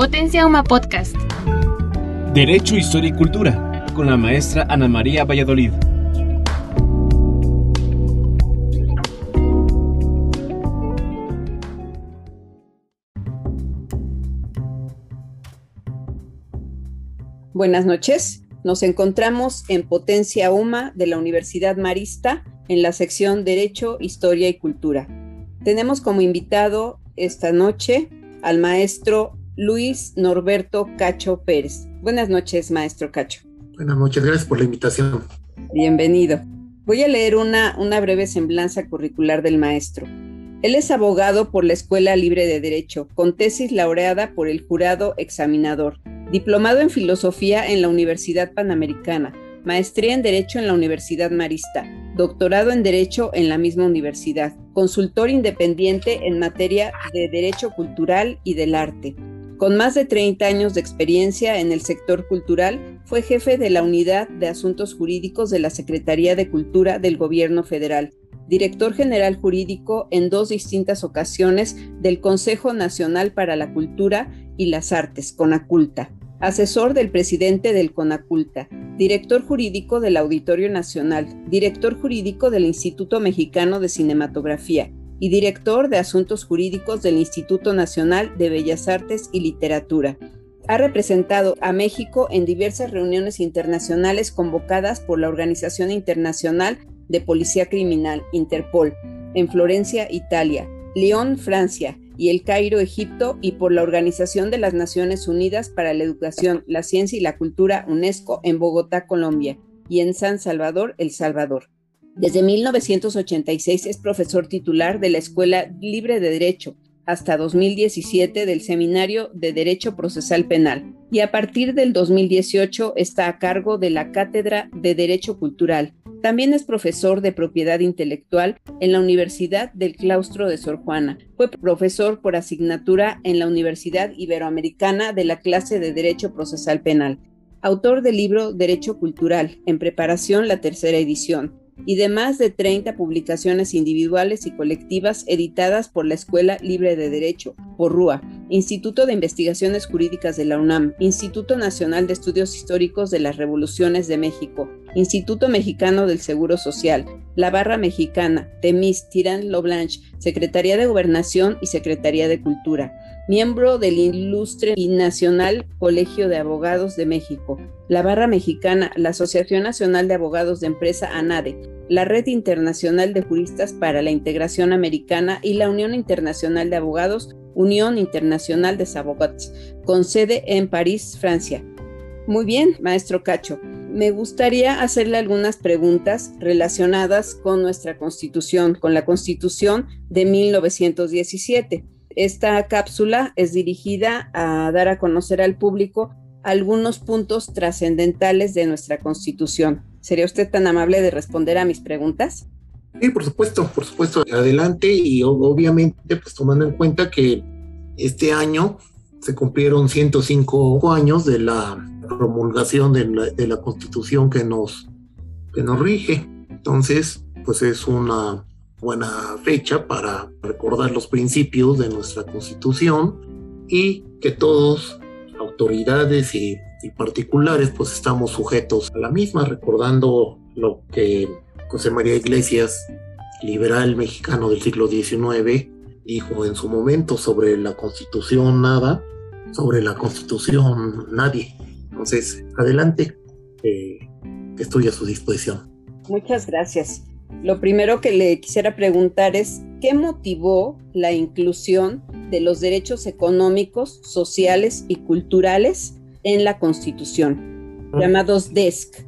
Potencia Uma Podcast. Derecho, Historia y Cultura, con la maestra Ana María Valladolid. Buenas noches. Nos encontramos en Potencia UMA de la Universidad Marista en la sección Derecho, Historia y Cultura. Tenemos como invitado esta noche al maestro Luis Norberto Cacho Pérez. Buenas noches, maestro Cacho. Buenas noches, gracias por la invitación. Bienvenido. Voy a leer una, una breve semblanza curricular del maestro. Él es abogado por la Escuela Libre de Derecho, con tesis laureada por el jurado examinador, diplomado en filosofía en la Universidad Panamericana, maestría en Derecho en la Universidad Marista, doctorado en Derecho en la misma universidad, consultor independiente en materia de Derecho Cultural y del Arte. Con más de 30 años de experiencia en el sector cultural, fue jefe de la Unidad de Asuntos Jurídicos de la Secretaría de Cultura del Gobierno Federal, director general jurídico en dos distintas ocasiones del Consejo Nacional para la Cultura y las Artes, CONACULTA, asesor del presidente del CONACULTA, director jurídico del Auditorio Nacional, director jurídico del Instituto Mexicano de Cinematografía y director de Asuntos Jurídicos del Instituto Nacional de Bellas Artes y Literatura. Ha representado a México en diversas reuniones internacionales convocadas por la Organización Internacional de Policía Criminal, Interpol, en Florencia, Italia, León, Francia, y El Cairo, Egipto, y por la Organización de las Naciones Unidas para la Educación, la Ciencia y la Cultura, UNESCO, en Bogotá, Colombia, y en San Salvador, El Salvador. Desde 1986 es profesor titular de la Escuela Libre de Derecho, hasta 2017 del Seminario de Derecho Procesal Penal y a partir del 2018 está a cargo de la Cátedra de Derecho Cultural. También es profesor de propiedad intelectual en la Universidad del Claustro de Sor Juana. Fue profesor por asignatura en la Universidad Iberoamericana de la clase de Derecho Procesal Penal. Autor del libro Derecho Cultural, en preparación la tercera edición y de más de 30 publicaciones individuales y colectivas editadas por la Escuela Libre de Derecho, por RUA, Instituto de Investigaciones Jurídicas de la UNAM, Instituto Nacional de Estudios Históricos de las Revoluciones de México, Instituto Mexicano del Seguro Social, La Barra Mexicana, Temis, Tirán Loblanche, Secretaría de Gobernación y Secretaría de Cultura, miembro del Ilustre y Nacional Colegio de Abogados de México, la Barra Mexicana, la Asociación Nacional de Abogados de Empresa ANADE, la Red Internacional de Juristas para la Integración Americana y la Unión Internacional de Abogados, Unión Internacional de Abogados, con sede en París, Francia. Muy bien, maestro Cacho. Me gustaría hacerle algunas preguntas relacionadas con nuestra Constitución, con la Constitución de 1917. Esta cápsula es dirigida a dar a conocer al público algunos puntos trascendentales de nuestra Constitución. ¿Sería usted tan amable de responder a mis preguntas? Sí, por supuesto, por supuesto, adelante y obviamente pues tomando en cuenta que este año se cumplieron 105 años de la promulgación de la, Constitución que nos, que nos rige. Entonces, pues es una buena fecha para recordar los principios de nuestra constitución y que todos, autoridades y, particulares, pues estamos sujetos a la misma, recordando lo que José María Iglesias, liberal mexicano del siglo XIX, dijo en su momento sobre la constitución nada, sobre la constitución nadie. Entonces, adelante, eh, estoy a su disposición. Muchas gracias. Lo primero que le quisiera preguntar es, ¿qué motivó la inclusión de los derechos económicos, sociales y culturales en la Constitución, ah. llamados DESC?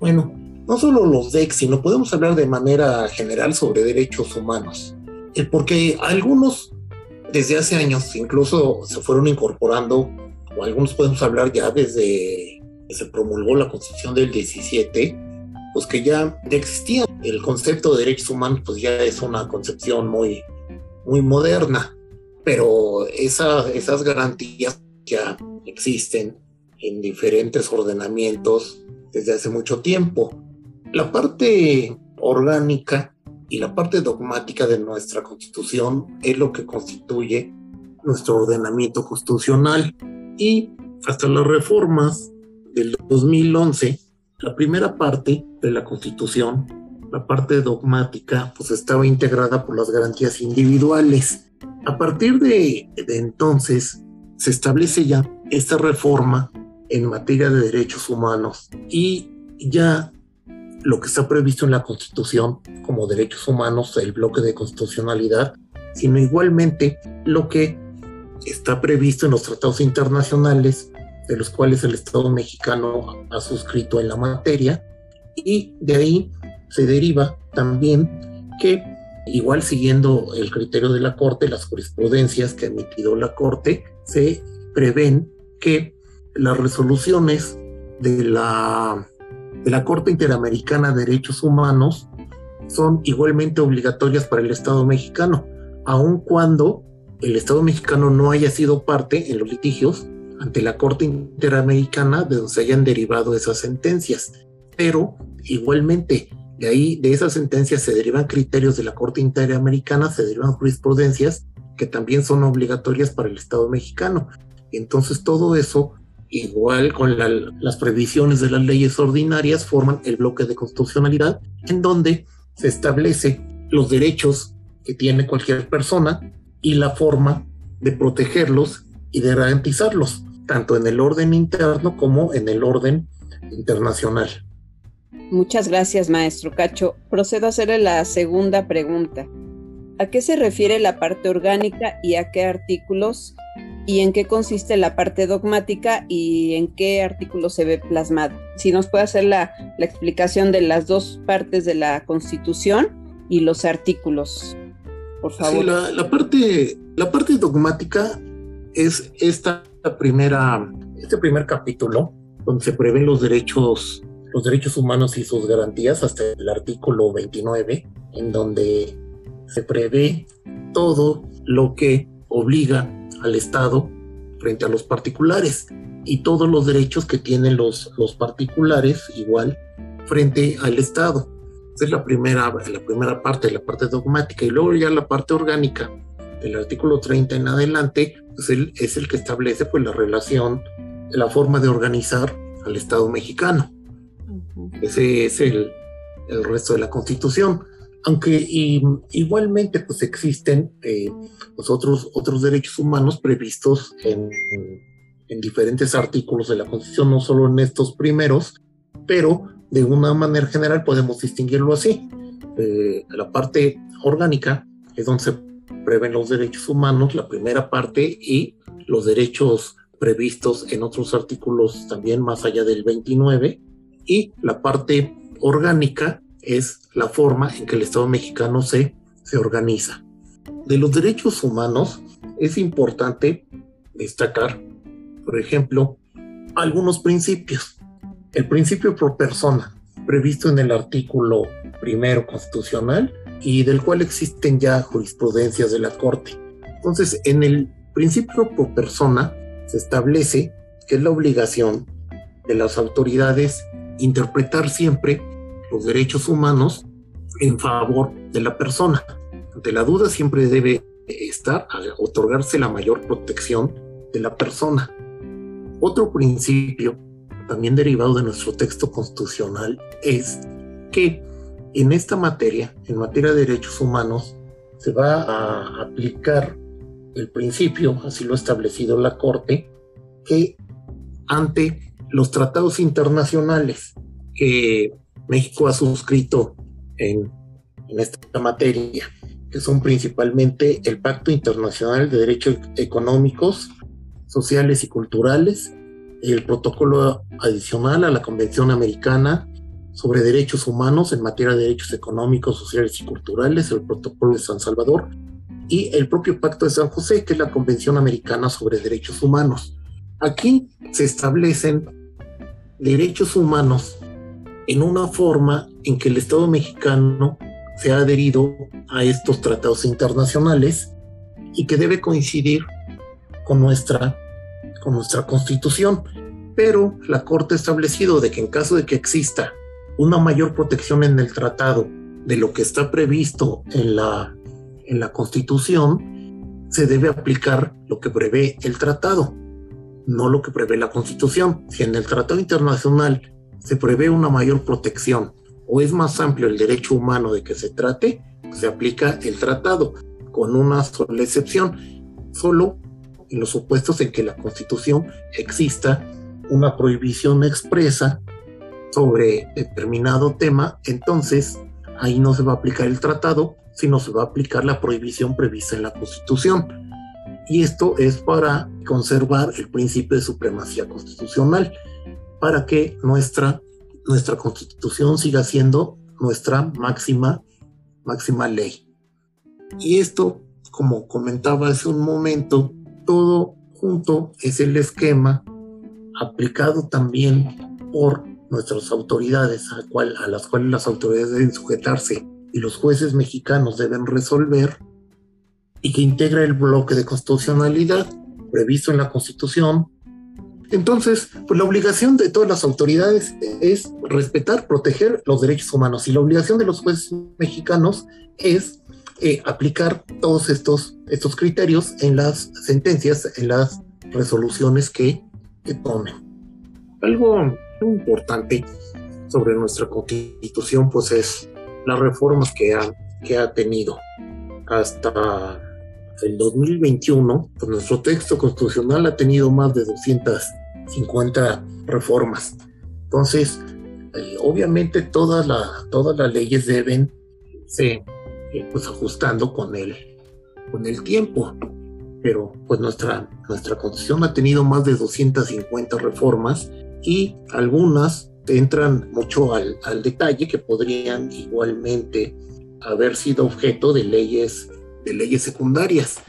Bueno, no solo los DESC, sino podemos hablar de manera general sobre derechos humanos, porque algunos desde hace años incluso se fueron incorporando, o algunos podemos hablar ya desde que se promulgó la Constitución del 17, pues que ya, existían. El concepto de derechos humanos pues ya es una concepción muy, muy moderna, pero esas garantías ya existen en diferentes ordenamientos desde hace mucho tiempo. La parte orgánica y la parte dogmática de nuestra constitución es lo que constituye nuestro ordenamiento constitucional. Y hasta las reformas del 2011, la primera parte de la Constitución, la parte dogmática, pues estaba integrada por las garantías individuales. A partir de, de entonces, se establece ya esta reforma en materia de derechos humanos y ya lo que está previsto en la Constitución como derechos humanos, el bloque de constitucionalidad, sino igualmente lo que está previsto en los tratados internacionales de los cuales el Estado mexicano ha suscrito en la materia y de ahí se deriva también que igual siguiendo el criterio de la Corte, las jurisprudencias que ha emitido la Corte, se prevén que las resoluciones de la, de la Corte Interamericana de Derechos Humanos son igualmente obligatorias para el Estado mexicano, aun cuando el Estado mexicano no haya sido parte en los litigios ante la Corte Interamericana de donde se hayan derivado esas sentencias. Pero igualmente, de ahí, de esas sentencias se derivan criterios de la Corte Interamericana, se derivan jurisprudencias que también son obligatorias para el Estado mexicano. Entonces todo eso, igual con las previsiones de las leyes ordinarias, forman el bloque de constitucionalidad en donde se establece los derechos que tiene cualquier persona y la forma de protegerlos y de garantizarlos, tanto en el orden interno como en el orden internacional. Muchas gracias, maestro Cacho. Procedo a hacerle la segunda pregunta. ¿A qué se refiere la parte orgánica y a qué artículos? ¿Y en qué consiste la parte dogmática y en qué artículos se ve plasmado? Si nos puede hacer la, la explicación de las dos partes de la Constitución y los artículos, por favor. Sí, la, la parte, la parte dogmática es esta primera, este primer capítulo donde se prevén los derechos, los derechos humanos y sus garantías hasta el artículo 29, en donde se prevé todo lo que obliga al Estado frente a los particulares y todos los derechos que tienen los, los particulares igual frente al Estado. Esa es la primera, la primera parte, la parte dogmática. Y luego ya la parte orgánica, del artículo 30 en adelante, pues es el que establece pues, la relación, la forma de organizar al Estado mexicano. Ese es el, el resto de la Constitución aunque igualmente pues existen eh, pues, otros, otros derechos humanos previstos en, en, diferentes artículos de la Constitución, no solo en estos primeros, pero de una manera general podemos distinguirlo así. Eh, la parte orgánica es donde se prevén los derechos humanos, la primera parte, y los derechos previstos en otros artículos también más allá del 29, y la parte orgánica es la forma en que el Estado mexicano se, se organiza. De los derechos humanos es importante destacar, por ejemplo, algunos principios. El principio pro persona, previsto en el artículo primero constitucional y del cual existen ya jurisprudencias de la Corte. Entonces, en el principio pro persona se establece que es la obligación de las autoridades interpretar siempre los derechos humanos en favor de la persona. Ante la duda siempre debe estar a otorgarse la mayor protección de la persona. Otro principio, también derivado de nuestro texto constitucional, es que en esta materia, en materia de derechos humanos, se va a aplicar el principio, así lo ha establecido la Corte, que ante los tratados internacionales que México ha suscrito en, esta materia, que son principalmente el Pacto Internacional de Derechos Económicos, Sociales y Culturales, el protocolo adicional a la Convención Americana sobre Derechos Humanos en materia de derechos económicos, sociales y culturales, el protocolo de San Salvador, y el propio Pacto de San José, que es la Convención Americana sobre Derechos Humanos. Aquí se establecen derechos humanos en una forma en que el Estado mexicano se ha adherido a estos tratados internacionales y que debe coincidir con nuestra, con nuestra constitución. Pero la Corte ha establecido de que en caso de que exista una mayor protección en el tratado de lo que está previsto en la, en la constitución, se debe aplicar lo que prevé el tratado. no lo que prevé la Constitución. Si en el Tratado Internacional se prevé una mayor protección o es más amplio el derecho humano de que se trate, se aplica el tratado, con una sola excepción, solo en los supuestos en que la Constitución exista una prohibición expresa sobre determinado tema, entonces ahí no se va a aplicar el tratado, sino se va a aplicar la prohibición prevista en la Constitución. Y esto es para conservar el principio de supremacía constitucional, para que nuestra, nuestra Constitución siga siendo nuestra máxima, máxima ley. Y esto, como comentaba hace un momento, todo junto es el esquema aplicado también por nuestras autoridades, a, cual, a las cuales las autoridades deben sujetarse y los jueces mexicanos deben resolver, y que integra el bloque de constitucionalidad previsto en la Constitución. Entonces, pues la obligación de todas las autoridades es respetar, proteger los derechos humanos y la obligación de los jueces mexicanos es eh, aplicar todos estos, estos criterios en las sentencias, en las resoluciones que, que tomen. Algo importante sobre nuestra constitución pues es las reformas que ha, que ha tenido. Hasta el 2021, pues nuestro texto constitucional ha tenido más de 250 reformas. Entonces, eh, obviamente todas, todas las leyes deben ser eh, pues ajustando con el, con el tiempo. Pero pues nuestra, nuestra constitución ha tenido más de 250 reformas y algunas entran mucho al, al detalle que podrían igualmente haber sido objeto de leyes, de leyes secundarias.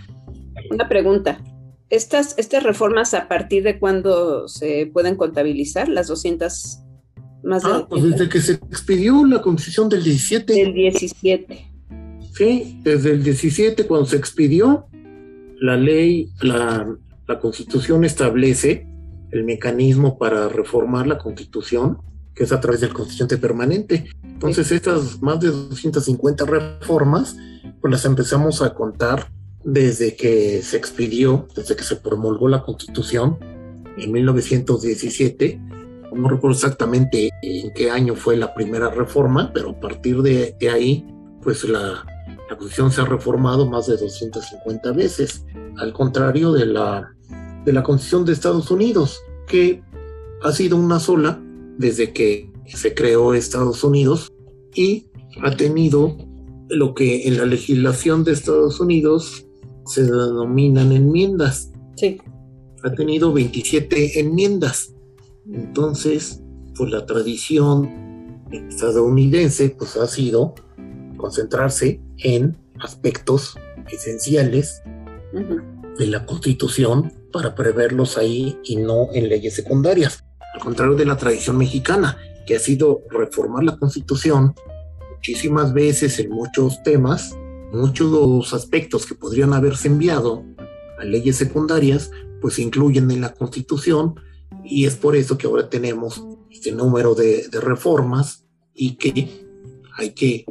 Una pregunta. ¿Estas, ¿Estas reformas a partir de cuándo se pueden contabilizar las 200 más ah, pues desde que se expidió la constitución del 17. Del 17. Sí, desde el 17, cuando se expidió, la ley, la, constitución establece el mecanismo para reformar la constitución, que es a través del constituyente permanente. Entonces, estas más de 250 reformas, pues las empezamos a contar desde que se expidió, desde que se promulgó la constitución en 1917. No recuerdo exactamente en qué año fue la primera reforma, pero a partir de ahí, pues la, la Constitución se ha reformado más de 250 veces, al contrario de la, de la Constitución de Estados Unidos, que ha sido una sola desde que se creó Estados Unidos y ha tenido lo que en la legislación de Estados Unidos se denominan enmiendas. Sí. Ha tenido 27 enmiendas. Entonces, pues la tradición estadounidense pues ha sido concentrarse en aspectos esenciales de la Constitución para preverlos ahí y no en leyes secundarias. Al contrario de la tradición mexicana, que ha sido reformar la Constitución muchísimas veces en muchos temas, muchos aspectos que podrían haberse enviado a leyes secundarias, pues se incluyen en la Constitución y es por eso que ahora tenemos este número de, de reformas y que hay que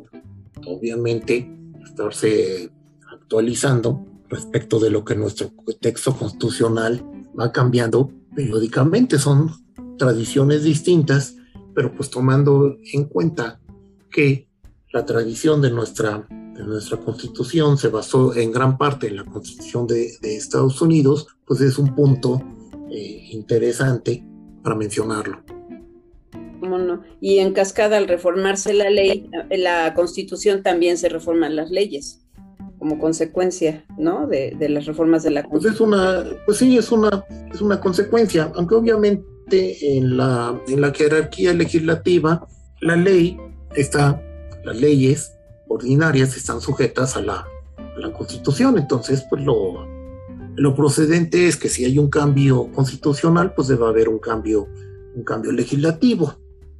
obviamente estarse actualizando respecto de lo que nuestro texto constitucional va cambiando periódicamente. Son tradiciones distintas, pero pues tomando en cuenta que la tradición de nuestra, de nuestra constitución se basó en gran parte en la constitución de, Estados Unidos, pues es un punto eh, interesante para mencionarlo. ¿Cómo no? Y en cascada, al reformarse la ley, la constitución también se reforman las leyes como consecuencia, ¿no? De, las reformas de la Constitución. Pues es una, pues sí, es una, es una consecuencia, aunque obviamente en la, en la jerarquía legislativa, la ley está, las leyes ordinarias están sujetas a la, a la Constitución, entonces, pues lo, lo procedente es que si hay un cambio constitucional, pues debe haber un cambio, un cambio legislativo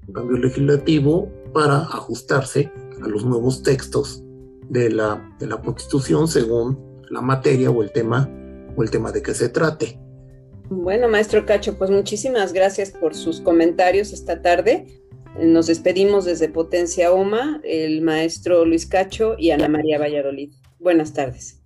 un cambio legislativo para ajustarse a los nuevos textos de la, de la Constitución según la materia o el tema o el tema de que se trate. Bueno, maestro Cacho, pues muchísimas gracias por sus comentarios esta tarde. Nos despedimos desde Potencia OMA, el maestro Luis Cacho y Ana María Valladolid. Buenas tardes.